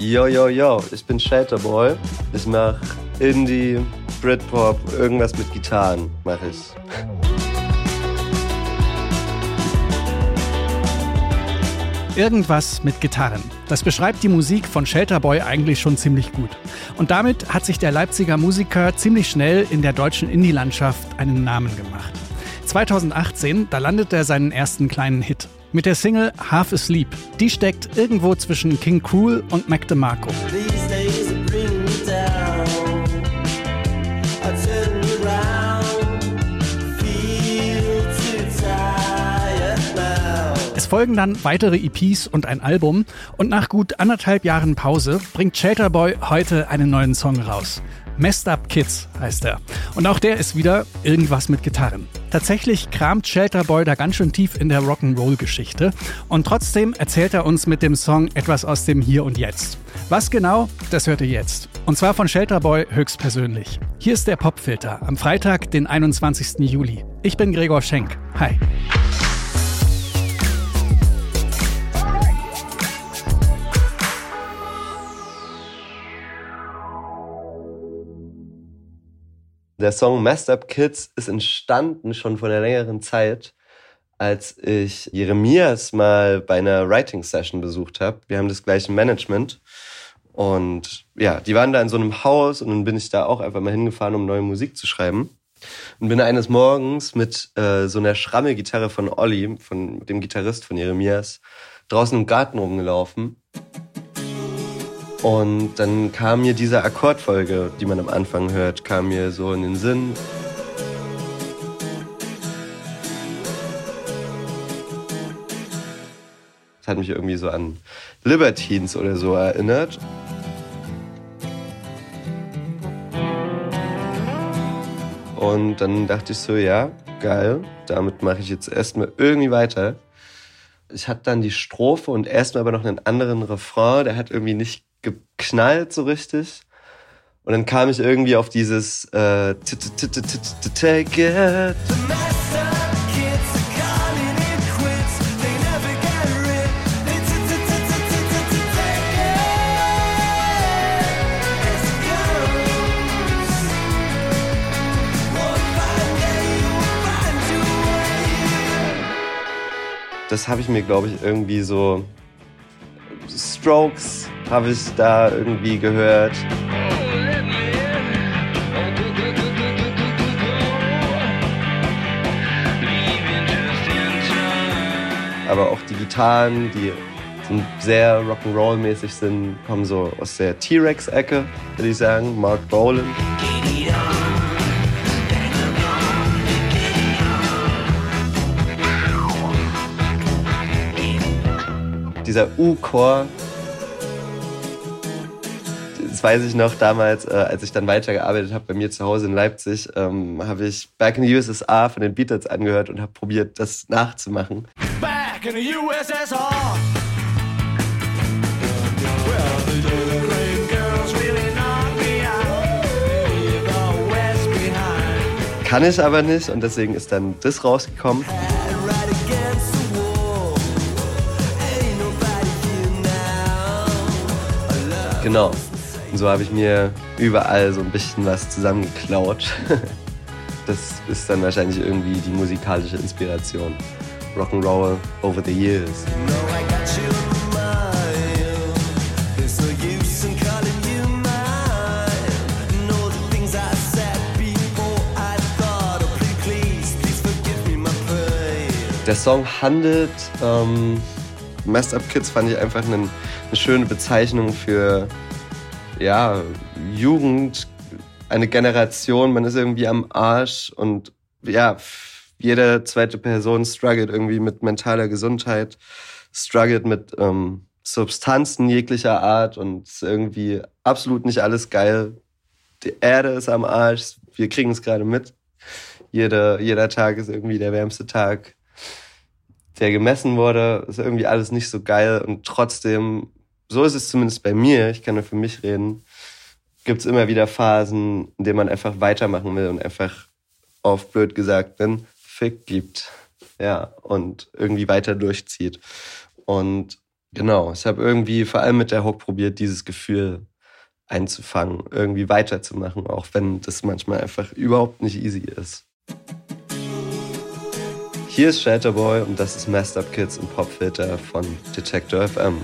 Yo, yo, yo, ich bin Shelterboy. Ich mach Indie, Britpop, irgendwas mit Gitarren mache ich. Irgendwas mit Gitarren. Das beschreibt die Musik von Shelterboy eigentlich schon ziemlich gut. Und damit hat sich der Leipziger Musiker ziemlich schnell in der deutschen Indie-Landschaft einen Namen gemacht. 2018, da landet er seinen ersten kleinen Hit. Mit der Single Half Asleep. Die steckt irgendwo zwischen King Cruel und Mac DeMarco. Es folgen dann weitere EPs und ein Album und nach gut anderthalb Jahren Pause bringt Shelterboy heute einen neuen Song raus. Messed Up Kids heißt er. Und auch der ist wieder irgendwas mit Gitarren. Tatsächlich kramt Shelterboy da ganz schön tief in der Rock'n'Roll-Geschichte. Und trotzdem erzählt er uns mit dem Song etwas aus dem Hier und Jetzt. Was genau, das hört ihr jetzt. Und zwar von Shelterboy höchstpersönlich. Hier ist der Popfilter am Freitag, den 21. Juli. Ich bin Gregor Schenk. Hi. Der Song Messed Up Kids ist entstanden schon vor einer längeren Zeit, als ich Jeremias mal bei einer Writing Session besucht habe. Wir haben das gleiche Management. Und ja, die waren da in so einem Haus und dann bin ich da auch einfach mal hingefahren, um neue Musik zu schreiben. Und bin eines Morgens mit äh, so einer Schrammelgitarre von Olli, von dem Gitarrist von Jeremias, draußen im Garten rumgelaufen. Und dann kam mir diese Akkordfolge, die man am Anfang hört, kam mir so in den Sinn. Das hat mich irgendwie so an Libertines oder so erinnert. Und dann dachte ich so, ja, geil, damit mache ich jetzt erstmal irgendwie weiter. Ich hatte dann die Strophe und erstmal aber noch einen anderen Refrain, der hat irgendwie nicht geknallt so richtig. Und dann kam ich irgendwie auf dieses äh, Take it. Das habe ich mir, glaube ich, irgendwie so Strokes habe ich da irgendwie gehört. Aber auch die Gitarren, die sind sehr Rock'n'Roll-mäßig sind, kommen so aus der T-Rex-Ecke, würde ich sagen, Mark Bolan. Dieser U-Chor, das weiß ich noch damals, äh, als ich dann weitergearbeitet habe bei mir zu Hause in Leipzig, ähm, habe ich Back in the USSR von den Beatles angehört und habe probiert, das nachzumachen. Back in the USSR. Kann ich aber nicht und deswegen ist dann das rausgekommen. Genau. So habe ich mir überall so ein bisschen was zusammengeklaut. Das ist dann wahrscheinlich irgendwie die musikalische Inspiration. Rock'n'Roll over the years. Der Song handelt, ähm, Messed Up Kids fand ich einfach einen, eine schöne Bezeichnung für ja, Jugend, eine Generation, man ist irgendwie am Arsch und ja, jede zweite Person struggelt irgendwie mit mentaler Gesundheit, struggelt mit ähm, Substanzen jeglicher Art und irgendwie absolut nicht alles geil. Die Erde ist am Arsch, wir kriegen es gerade mit. Jeder, jeder Tag ist irgendwie der wärmste Tag, der gemessen wurde. Ist irgendwie alles nicht so geil und trotzdem so ist es zumindest bei mir, ich kann nur für mich reden, gibt es immer wieder Phasen, in denen man einfach weitermachen will und einfach auf blöd gesagt einen Fick gibt. Ja, und irgendwie weiter durchzieht. Und Genau, ich habe irgendwie vor allem mit der Hook probiert, dieses Gefühl einzufangen, irgendwie weiterzumachen, auch wenn das manchmal einfach überhaupt nicht easy ist. Hier ist Shelterboy und das ist Messed Up Kids im Popfilter von Detector FM.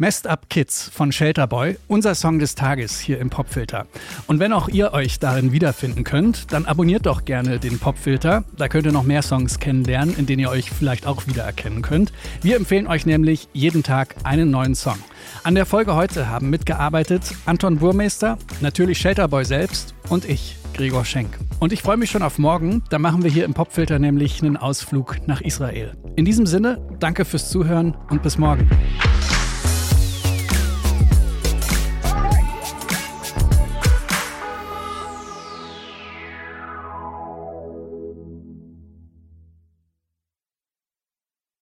Messed Up Kids von Shelterboy, unser Song des Tages hier im Popfilter. Und wenn auch ihr euch darin wiederfinden könnt, dann abonniert doch gerne den Popfilter. Da könnt ihr noch mehr Songs kennenlernen, in denen ihr euch vielleicht auch wiedererkennen könnt. Wir empfehlen euch nämlich jeden Tag einen neuen Song. An der Folge heute haben mitgearbeitet Anton Burmeister, natürlich Shelterboy selbst und ich, Gregor Schenk. Und ich freue mich schon auf morgen. Da machen wir hier im Popfilter nämlich einen Ausflug nach Israel. In diesem Sinne, danke fürs Zuhören und bis morgen.